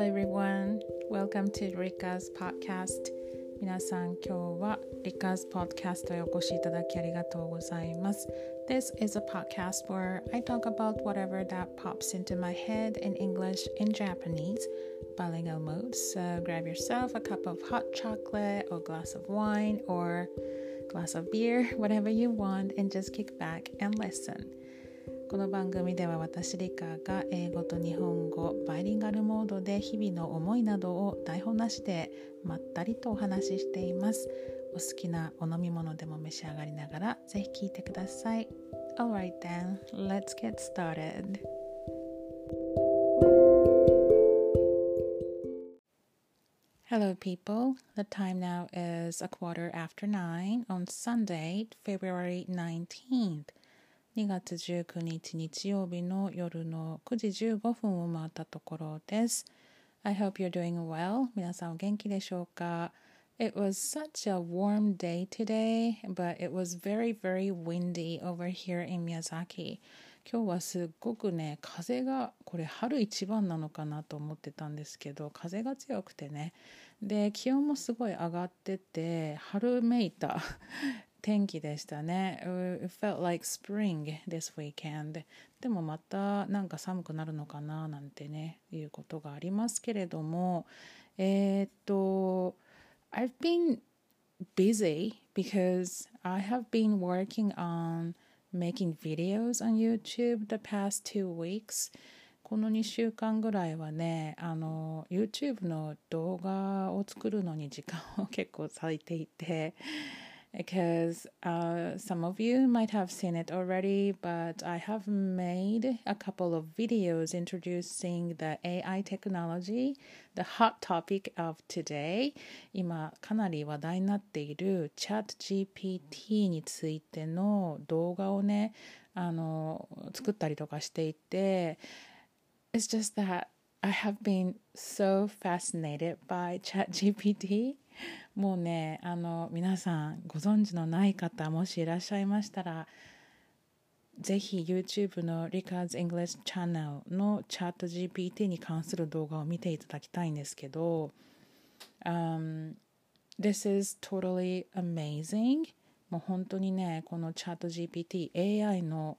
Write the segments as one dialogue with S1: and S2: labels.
S1: everyone. Welcome to Rika's podcast. 皆さん、今日は Rika's podcast へお越しいただきありがとうございます。This is a podcast where I talk about whatever that pops into my head in English and Japanese. Bilingual mode. So grab yourself a cup of hot chocolate or glass of wine or glass of beer, whatever you want, and just kick back and listen. この番組では私リカが英語と日本語バイリンガルモードで日々の思いなどを台本なしでまったりとお話ししていますお好きなお飲み物でも召し上がりながらぜひ聞いてください Alright then, let's get started Hello, people. The time now is a quarter after nine on Sunday, February 19th. 2月19日日曜日の夜の9時15分を回ったところです。I hope you're doing well. 皆さんお元気でしょうか？It was such a warm day today, but it was very, very windy over here in Miyazaki. 今日はすっごくね、風が、これ春一番なのかなと思ってたんですけど、風が強くてね。で、気温もすごい上がってて、春めいた天気でしたね。It felt like spring this weekend. でもまたなんか寒くなるのかななんてね、いうことがありますけれども、えー、っと、I've been busy because I have been working on making videos on YouTube the past two weeks. この2週間ぐらいはね、あの、YouTube の動画を作るのに時間を結構割いていて、because uh, some of you might have seen it already, but I have made a couple of videos introducing the AI technology, the hot topic of today. 今かなり話題になっている ChatGPT についての動画をね、あの作ったりとかしていて、It's just that I have been so fascinated by ChatGPT. もうねあの皆さんご存知のない方もしいらっしゃいましたらぜひ YouTube の Ricards English Channel のチャット GPT に関する動画を見ていただきたいんですけど、um, This is totally amazing. もう本当にねこのチャット GPT AI の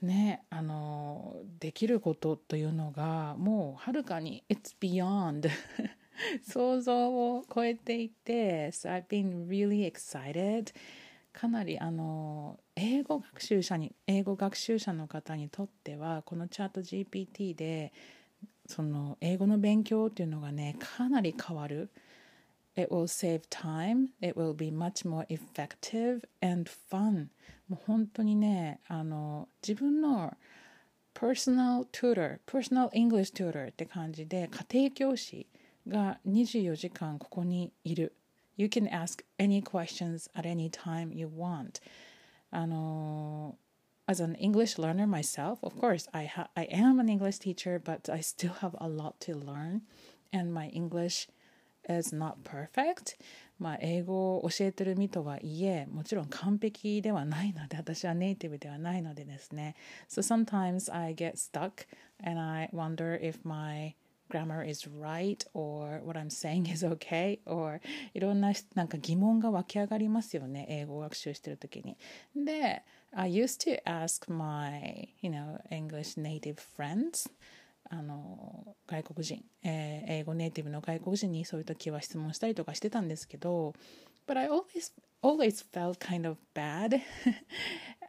S1: ねあのできることというのがもうはるかに It's beyond 想像を超えていて So I've been really excited かなりあの英語学習者に英語学習者の方にとってはこのチャット GPT でその英語の勉強っていうのがねかなり変わる It will save time it will be much more effective and fun もう本当にねあの自分の personal tutor personal English tutor って感じで家庭教師が24時間ここにいる。You can ask any questions at any time you want. あの as an English learner myself, of course, I, ha- I am an English teacher, but I still have a lot to learn, and my English is not perfect. まあ、英語を教えてる身とはいえ、もちろん完璧ではないので、私はネイティブではないのでですね。So sometimes I get stuck and I wonder if my grammar is right or what I'm saying is okay or いろんななんか疑問が湧き上がりますよね英語を学習してる時にで I used to ask my you know English native friends あの外国人、えー、英語ネイティブの外国人にそういう時は質問したりとかしてたんですけど But I always always felt kind of bad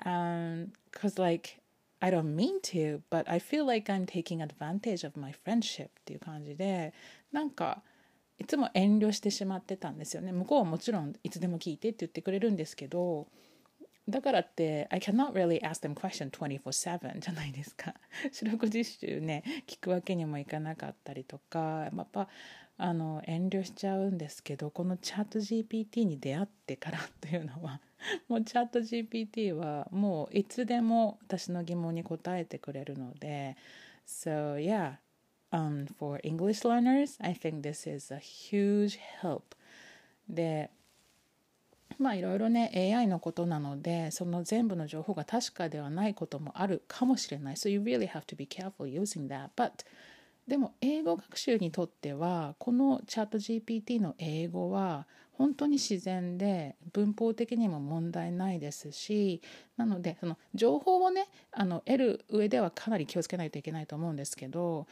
S1: um, cause like I don't mean to, but I feel like I'm taking advantage of my friendship っていう感じで、なんか、いつも遠慮してしまってたんですよね。向こうはもちろんいつでも聞いてって言ってくれるんですけど、だからって、I cannot really ask them question 24-7じゃないですか。四六時中ね、聞くわけにもいかなかったりとか、やっぱ、あの、遠慮しちゃうんですけど、このチャット GPT に出会ってからというのは、もうチャット GPT はもういつでも私の疑問に答えてくれるので So yeah. Um, for English learners I think this is a huge help. でまあいろいろね AI のことなのでその全部の情報が確かではないこともあるかもしれない。So you really have to be careful using that. But でも英語学習にとってはこのチャット GPT の英語は本当に自然で文法的にも問題ないですしなのでその情報をねあの得る上ではかなり気をつけないといけないと思うんですけど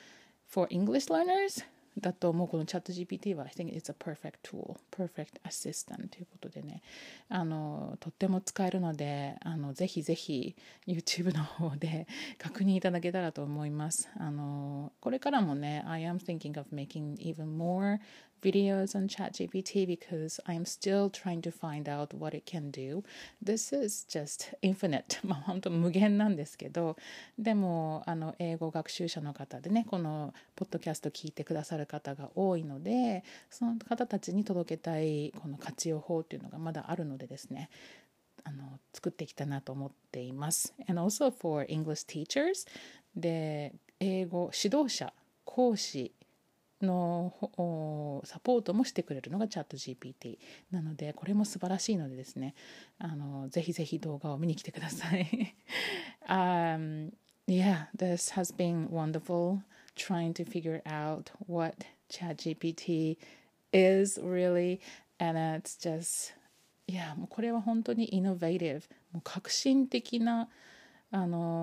S1: For English learners だともうこのチャット GPT は I think it's a perfect tool, perfect assistant ということでねあのとっても使えるのであのぜひぜひ YouTube の方で確認いただけたらと思いますあのこれからもね I am thinking of making even more videos on ChatGPT because I'm still trying to find out what it can do. This is just infinite. まあ本当無限なんですけど、でもあの英語学習者の方でね、このポッドキャスト聞いてくださる方が多いので、その方たちに届けたいこの活用法っていうのがまだあるのでですね、あの作ってきたなと思っています。And also for English teachers で英語指導者講師のサポートもしてくれるのがチャット GPT なのでこれも素晴らしいのでですねあのぜひぜひ動画を見に来てください、um, Yeah, this has been wonderful trying to figure out what ChatGPT is really and it's just yeah もうこれは本当にイノベーティブもう革新的なあの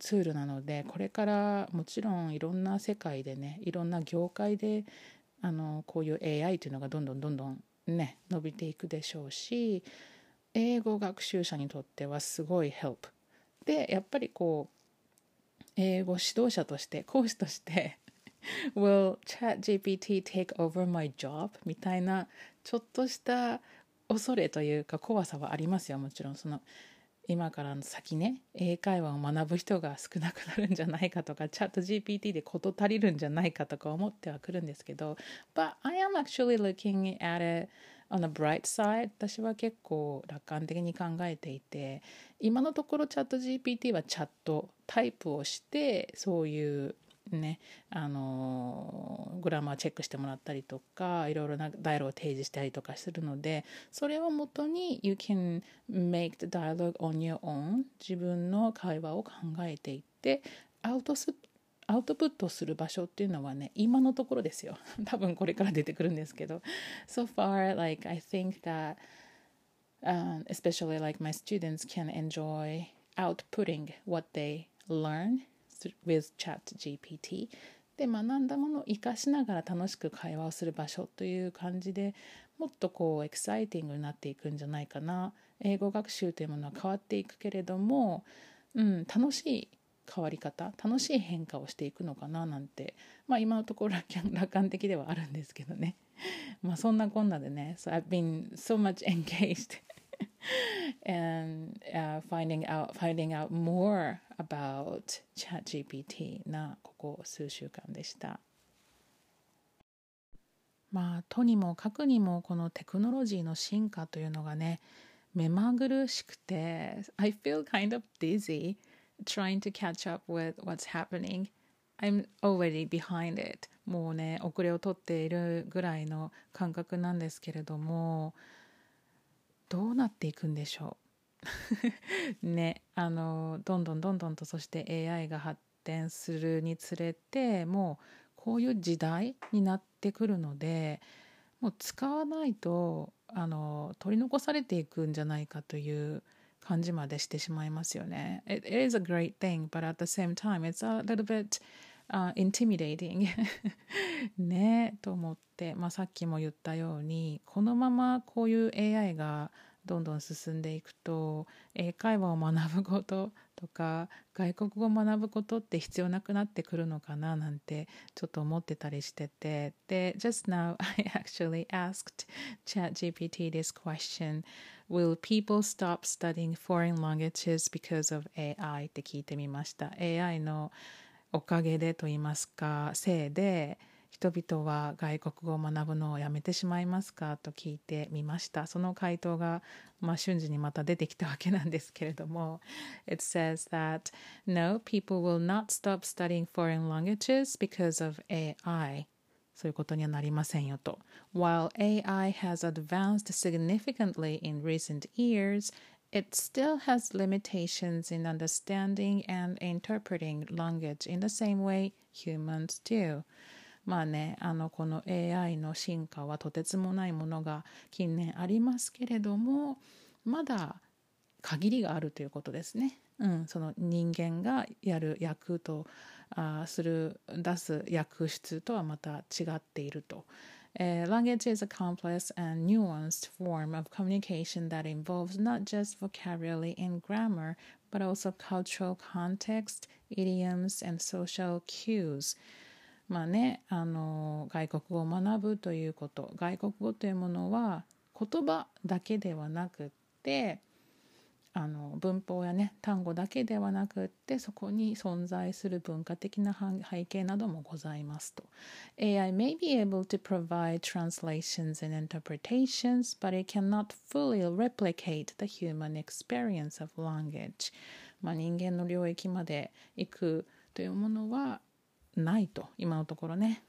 S1: ツールなのでこれからもちろんいろんな世界でねいろんな業界であのこういう AI というのがどんどんどんどんね伸びていくでしょうし英語学習者にとってはすごい help でやっぱりこう英語指導者として講師として Will ChatGPT take over my job? みたいなちょっとした恐れというか怖さはありますよもちろんその今から先ね英会話を学ぶ人が少なくなるんじゃないかとかチャット GPT で事足りるんじゃないかとか思ってはくるんですけど But I am actually looking at it on a bright side. 私は結構楽観的に考えていて今のところチャット GPT はチャットタイプをしてそういうね、あのグラマーチェックしてもらったりとかいろいろなダイロを提示したりとかするのでそれをもとに You can make the dialogue on your own 自分の会話を考えていってアウトスアウトプットする場所っていうのはね今のところですよ多分これから出てくるんですけど So far like I think that、um, especially like my students can enjoy outputting what they learn with ChatGPT で学んだものを活かしながら楽しく会話をする場所という感じでもっとこうエキサイティングになっていくんじゃないかな。英語学習というものは変わっていくけれども、うん、楽しい変わり方楽しい変化をしていくのかななんてまあ今のところ楽観的ではあるんですけどね。まあそんなこんなでね。So I've been so much engaged and uh, finding out finding out more about ChatGPT なここ数週間でした。まあとにもかくにもこのテクノロジーの進化というのがね目まぐるしくて I feel kind of dizzy trying to catch up with what's happening I'm already behind it もうね遅れをとっているぐらいの感覚なんですけれどもどうなっていくんでしょう？ねあのどんどんどんどんとそして AI が発展するにつれてもうこういう時代になってくるのでもう使わないとあの取り残されていくんじゃないかという感じまでしてしまいますよね。It, is a great thing, but at the same time, it's a little bit、uh, intimidating ねと思って、まあ、さっきも言ったようにこのままこういう AI がどんどん進んでいくと英会話を学ぶこととか外国語を学ぶことって必要なくなってくるのかななんてちょっと思ってたりしててで Just now I actually asked ChatGPT this question Will people stop studying foreign languages because of AI? って聞いてみました AI のおかげでと言いますかせいで人々は外国語を学ぶのをやめてしまいますかと聞いてみましたその回答が、まあ、瞬時にまた出てきたわけなんですけれども It says that no people will not stop studying foreign languages because of AI そういうことにはなりませんよと While AI has advanced significantly in recent years it still has limitations in understanding and interpreting language in the same way humans do. まあね、あのこの AI の進化はとてつもないものが近年ありますけれどもまだ限りがあるということですね。うん、その人間がやる役とあする出す役質とはまた違っていると。Uh, language is a complex and nuanced form of communication that involves not just vocabulary and grammar, but also cultural context, idioms, and social cues. まあね、あの外国語を学ぶということ外国語というものは言葉だけではなくって あの文法やね単語だけではなくってそこに存在する文化的な背景などもございますと AI may be able to provide translations and interpretations but it cannot fully replicate the human experience of language まあ人間の領域まで行くというものはないと今のところね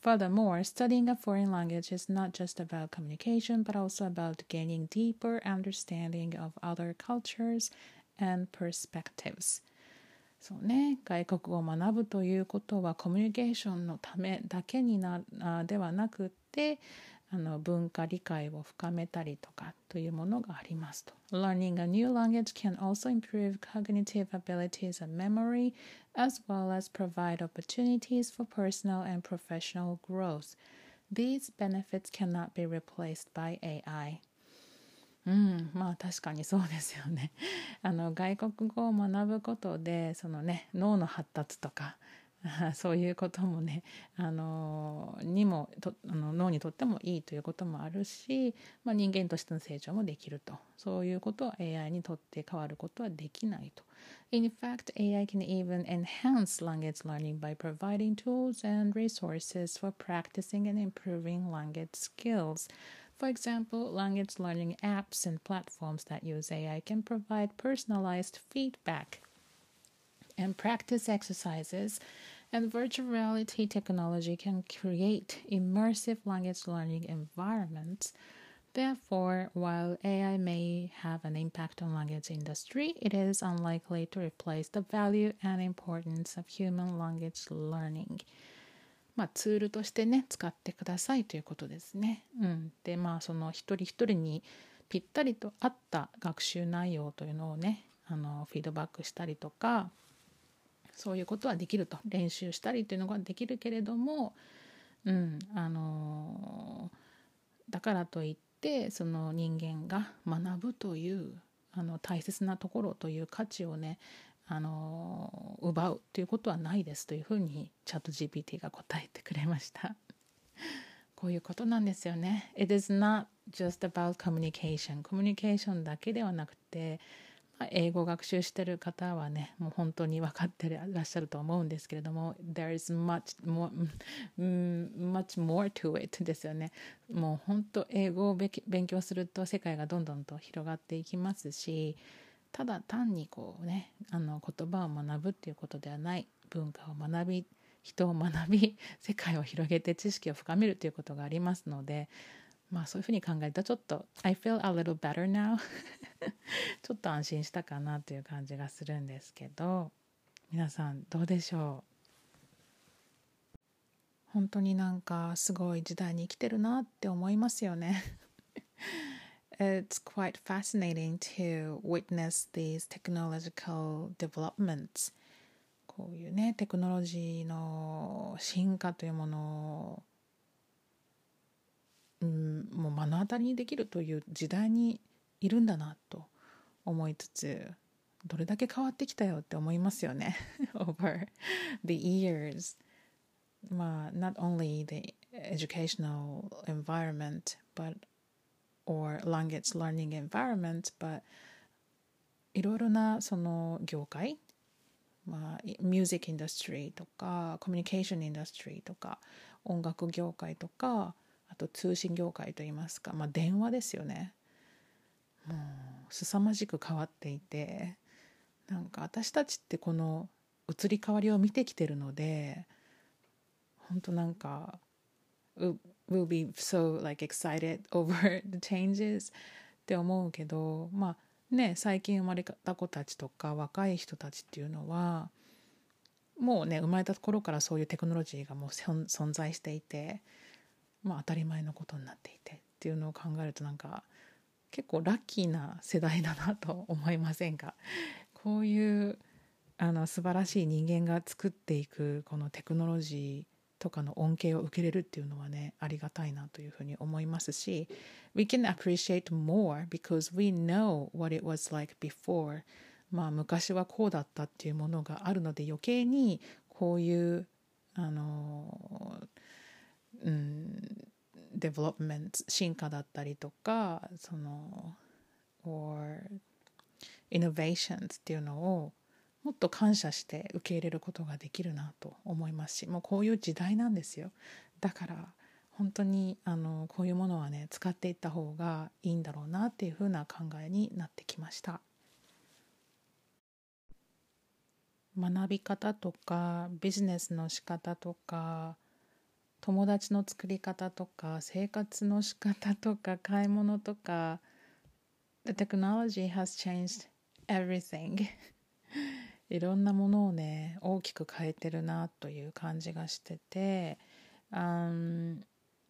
S1: Furthermore, studying a foreign language is not just about communication, but also about gaining deeper understanding of other cultures and perspectives. そうね、外国語を学ぶということはコミュニケーションのためだけになではなくて あの文化理解を深めたりとかというものがありますと。Learning a new language can also improve cognitive abilities and memory, as well as provide opportunities for personal and professional growth. These benefits cannot be replaced by AI. うん、まあ確かにそうですよね。あの外国語を学ぶことでそのね脳の発達とか そういうこともねあのにもとあの脳にとってもいいということもあるし、まあ、人間としての成長もできるとそういうことは AI にとって変わることはできないと。In fact, AI can even enhance language learning by providing tools and resources for practicing and improving language skills. For example, language learning apps and platforms that use AI can provide personalized feedback and practice exercises, and virtual reality technology can create immersive language learning environments. Therefore, while AI may have an impact on language industry, it is unlikely to replace the value and importance of human language learning. まあ、ツールとしてね使ってくださいということですね。うん、でまあその一人一人にぴったりと合った学習内容というのをねあのフィードバックしたりとか そういうことはできると練習したりというのができるけれども、うんあのだからといってその人間が学ぶというあの大切なところという価値をねあの奪うということはないですというふうにチャット GPT が答えてくれました。こういうことなんですよね。It is not just about communication. コミュニケーションだけではなくて英語学習してる方はねもう本当に分かってらっしゃると思うんですけれども There is much more, much more to it ですよね。もう本当英語を勉強すると世界がどんどんと広がっていきますしただ単にこうねあの言葉を学ぶっていうことではない文化を学び人を学び世界を広げて知識を深めるということがありますのでまあそういうふうに考えるとちょっと I feel a little better now ちょっと安心したかなという感じがするんですけど皆さんどうでしょう？本当になんかすごい時代に生きてるなって思いますよね。It's quite fascinating to witness these technological developments. こういうねテクノロジーの進化というものをうん、もう目の当たりにできるという時代にいるんだなと思いつつどれだけ変わってきたよって思いますよね。Over the years. まあ not only the educational environment but or language learning environment but いろいろなその業界まあ、ミュージックインダストリーとかコミュニケーションインダストリーとか音楽業界とかと通信業界といいますか、まあ、電話ですよね。もう凄まじく変わっていてなんか私たちってこの移り変わりを見てきてるので本当なんか we'll be so like excited over the changes って思うけどまあね最近生まれた子たちとか若い人たちっていうのはもうね生まれた頃からそういうテクノロジーがもう存在していて、まあ、当たり前のことになっていてっていうのを考えるとなんか結構ラッキーな世代だなと思いませんか？こういうあの素晴らしい人間が作っていくこのテクノロジーとかの恩恵を受けれるっていうのはねありがたいなというふうに思いますし We can appreciate more because we know what it was like before. まあ昔はこうだったっていうものがあるので余計にこういうあのうん development 進化だったりとかその or innovations っていうのをもっと感謝して受け入れることができるなと思いますしもうこういう時代なんですよ。だから本当にあのこういうものはね使っていった方がいいんだろうなっていうふうな考えになってきました。学び方とかビジネスの仕方とか友達の作り方とか生活の仕方とか買い物とか The technology has changed everything. いろんなものをね大きく変えてるなという感じがしてて、um,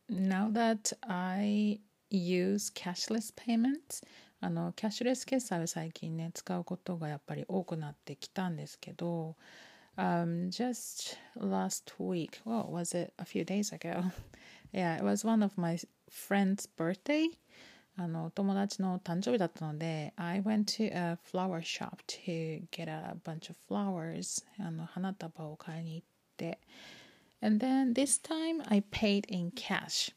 S1: Now that I use cashless payments あのキャッシュレス決済を最近ね使うことがやっぱり多くなってきたんですけど um, just last week what was it a few days ago yeah it was one of my friend's birthday あの友達の誕生日だったので I went to a flower shop to get a bunch of flowers あの花束を買いに行って and then this time I paid in cash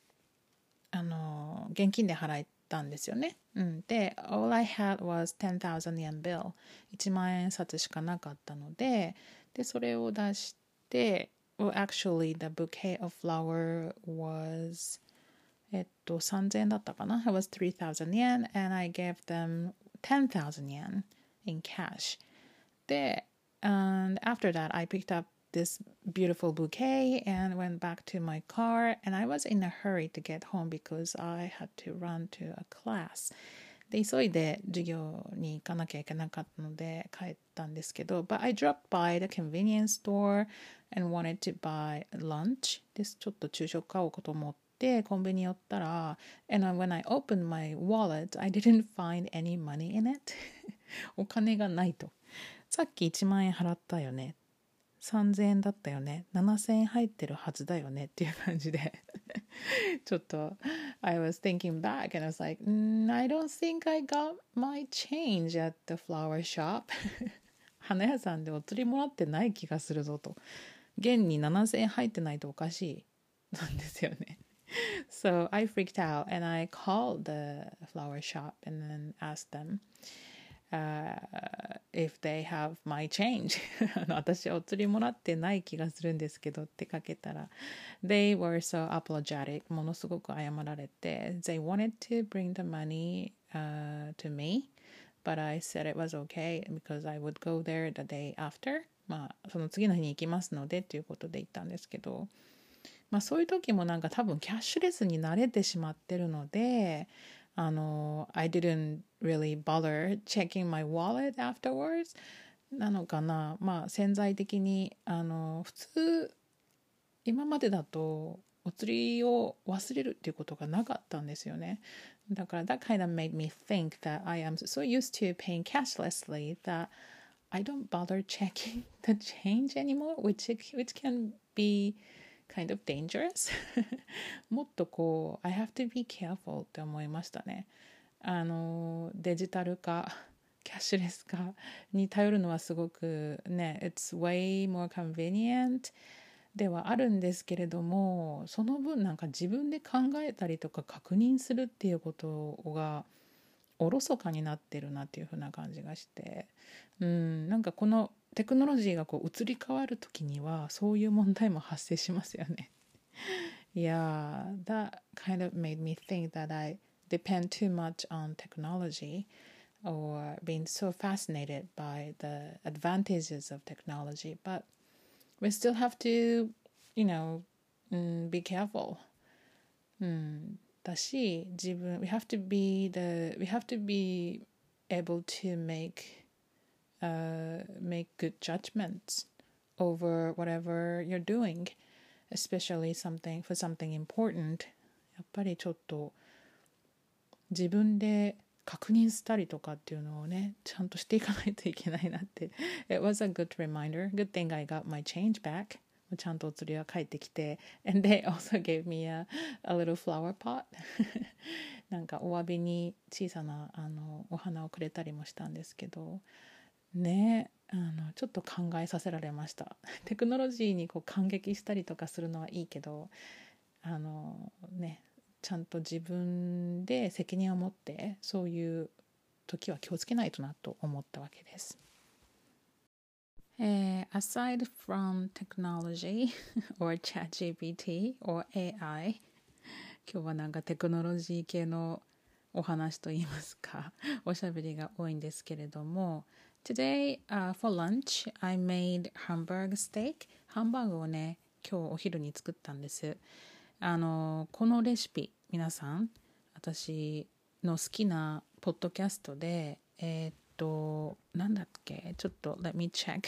S1: あの現金で払ったんですよね、うん、で all I had was 10,000 yen bill 1万円札しかなかったので でそれを出して well actually the bouquet of flower was えっと、3000円だったかな ?It was 3,000 yen and I gave them 10,000 yen in cash. で、and after that I picked up this beautiful bouquet and went back to my car and I was in a hurry to get home because I had to run to a class. で急いで授業に行かなきゃいけなかったので帰っ たんですけど But I dropped by the convenience store and wanted to buy lunch ですちょっと昼食買おうかと思ってコンビニ寄ったら and when I opened my wallet I didn't find any money in it お金がないとさっき1万円払ったよね3000円だったよね7000円入ってるはずだよねっていう感じでちょっと I was thinking back and I was like、mm, I don't think I got my change at the flower shop 花屋さんでお釣りもらってない気がするぞと現に7000円入ってないとおかしいなんですよね so I freaked out and I called the flower shop and then asked them uh, if they have my change 私お釣りもらってない気がするんですけどってかけたら they were so apologetic ものすごく謝られて they wanted to bring the money、uh, to me but I said it was okay because I would go there the day after. まあその次の日に行きますのでっていうことで言ったんですけど。まあそういう時もなんか多分キャッシュレスに慣れてしまってるのであの I didn't really bother checking my wallet afterwards. なのかな。まあ潜在的にあの普通今までだとお釣りを忘れるっていうことがなかったんですよね。だから that kind of made me think that I am so used to paying cashlessly that I don't bother checking the change anymore which, which can be kind of dangerous もっとこう I have to be careful って思いましたねあのデジタル化キャッシュレス化に頼るのはすごくね It's way more convenient ではあるんですけれどもその分なんか自分で考えたりとか確認するっていうことがおろそかになってるなっていう風な感じがしてうんなんかこのテクノロジーがこう移り変わる時にはそういう問題も発生しますよね。yeah, that kind of made me think that I depend too much on technology or being so fascinated by the advantages of technology. But we still have to, you know, be careful. うん、だし自分 we have to be the we have to be able to make uh, make good judgments over whatever you're doing, especially something for something important. やっぱりちょっと自分で 確認したりとかっていうのをね、ちゃんとしていかないといけないなって。It was a good reminder. Good thing I got my change back. ちゃんとお釣りは返ってきて and they also gave me a, a little flower pot なんかお詫びに小さなあのお花をくれたりもしたんですけどねあのちょっと考えさせられました テクノロジーにこう感激したりとかするのはいいけどあのねちゃんと自分で責任を持ってそういう時は気をつけないとなと思ったわけです。Uh, aside from technology or ChatGPT or AI 今日はなんかテクノロジー系のお話といいますか おしゃべりが多いんですけれども Today、uh, for lunch I made hamburg steak ハンバーグをね今日お昼に作ったんですあのこのレシピ皆さん私の好きなポッドキャストでえー、っと、なんだっけちょっと、let me check.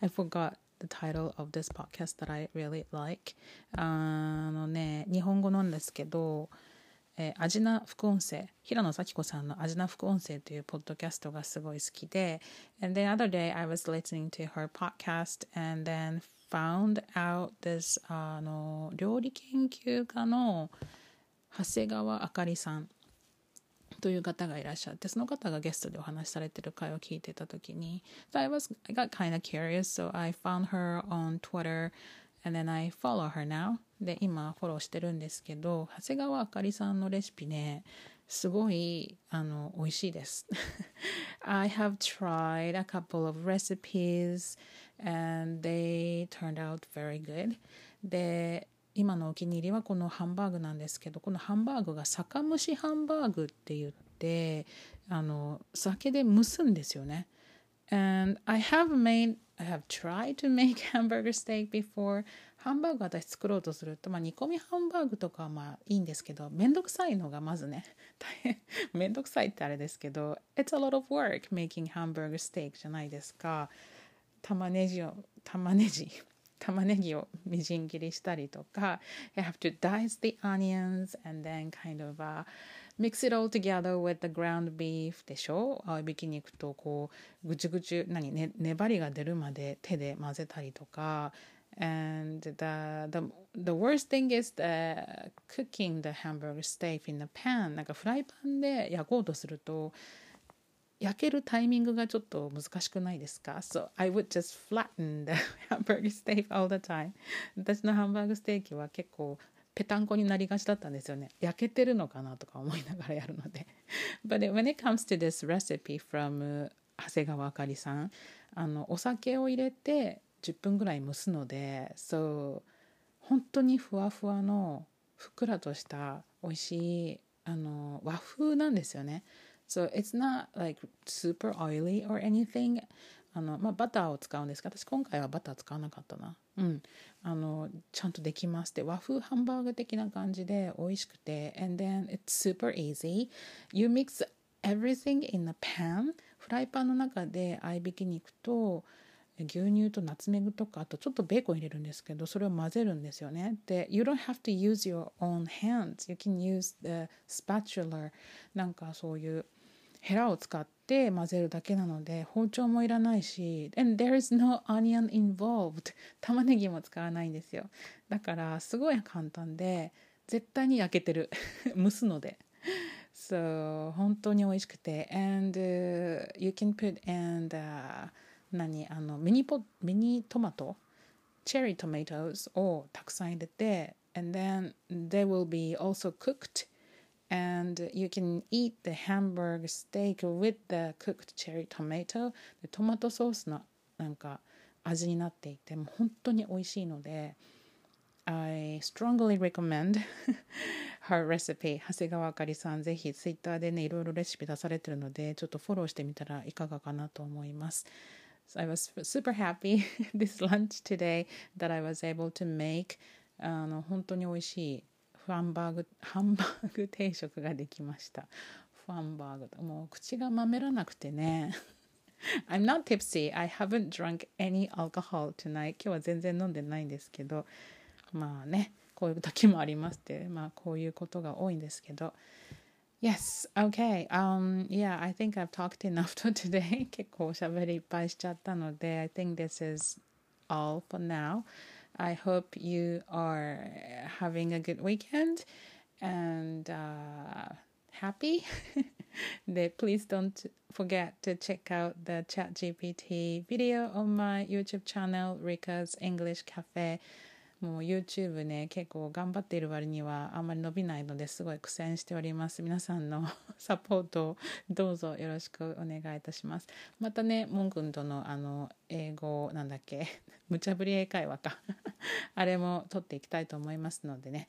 S1: I forgot the title of this podcast that I really like. あのね、日本語なんですけど、えー、アジナ副音声、平野咲子さんのアジナ副音声というポッドキャストがすごい好きで、and the other day I was listening to her podcast and then found out this あの料理研究家の長谷川あかりさんという方がいらっしゃってその方がゲストでお話しされてる回を聞いてた時に so I was I got kind of curious so I found her on Twitter and then I follow her now. で今フォローしてるんですけど長谷川あかりさんのレシピねすごいあの美味しいです。I have tried a couple of recipes and they turned out very good で今のお気に入りはこのハンバーグなんですけどこのハンバーグが酒蒸しハンバーグって言ってあの酒で蒸すんですよね。And I have made I have tried to make hamburger steak before ハンバーグ私作ろうとすると、まあ、煮込みハンバーグとかはまあいいんですけどめんどくさいのがまずね 大変めんどくさいってあれですけど It's a lot of work making hamburger steak じゃないですか。玉ねぎを玉ねぎ 玉ねぎをみじん切りしたりとか you have to dice the onions and then kind of、uh, mix it all together with the ground beef でしょ？合いびき肉とこうぐちゅぐちゅ何、ね、粘りが出るまで手で混ぜたりとか and the, the, the worst thing is the cooking the hamburger steak in the pan なんかフライパンで焼こうとすると焼けるタイミングがちょっと難しくないですか ?So I would just flatten the hamburger steak all the time. 私のハンバーグステーキは結構ぺたんこになりがちだったんですよね。焼けてるのかなとか思いながらやるので。But when it comes to this recipe from 長谷川あかりさん、あのお酒を入れて10分ぐらい蒸すので、So 本当にふわふわのふっくらとした美味しいあの和風なんですよね。So it's not like super oily or anything. あの、まあ、バターを使うんですが、私今回はバター使わなかったな。うん。あの、ちゃんとできますで、和風ハンバーグ的な感じで美味しくて、and then it's super easy. You mix everything in a pan. フライパンの中で合いびき肉と牛乳とナツメグとかあとちょっとベーコン入れるんですけどそれを混ぜるんですよね。で、You don't have to use your own hands. You can use the spatula. なんかそういうヘラを使って混ぜるだけなので包丁もいらないし and there is no onion involved 玉ねぎも使わないんですよだからすごい簡単で絶対に焼けてる 蒸すので so 本当に美味しくて and、uh, you can put and、uh, 何あのミニポミニトマト cherry tomatoes をたくさん入れて and then they will be also cooked and you can eat the hamburger steak with the cooked cherry tomato でトマトソースのなんか味になっていてもう本当に美味しいので I strongly recommend her recipe 長谷川あかりさんぜひツイッターでねいろいろレシピ出されてるのでちょっとフォローしてみたらいかがかなと思います So I was super happy this lunch today that I was able to make. あの本当に美味しいハンバーグ ハンバーグ定食ができました。ファンバーグもう口がまめらなくてね。I'm not tipsy. I haven't drunk any alcohol tonight. 今日は全然飲んでないんですけど。まあねこういう時もありますって。まあこういうことが多いんですけど。Yes, okay. Um, yeah, I think I've talked enough for today. 結構おしゃべりいっぱいしちゃったので I think this is all for now. I hope you are having a good weekend and uh, happy. please don't forget to check out the ChatGPT video on my YouTube channel, Rika's English Cafe. もう YouTube ね結構頑張っている割にはあんまり伸びないのですごい苦戦しております皆さんの サポートをどうぞよろしくお願いいたしますまたねモン君とのあの英語なんだっけ無茶ぶり英会話か あれも取っていきたいと思いますのでね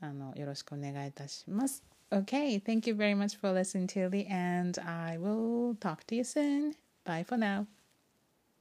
S1: あのよろしくお願いいたします Okay, thank you very much for listening to the end. I will talk to you soon. Bye for now.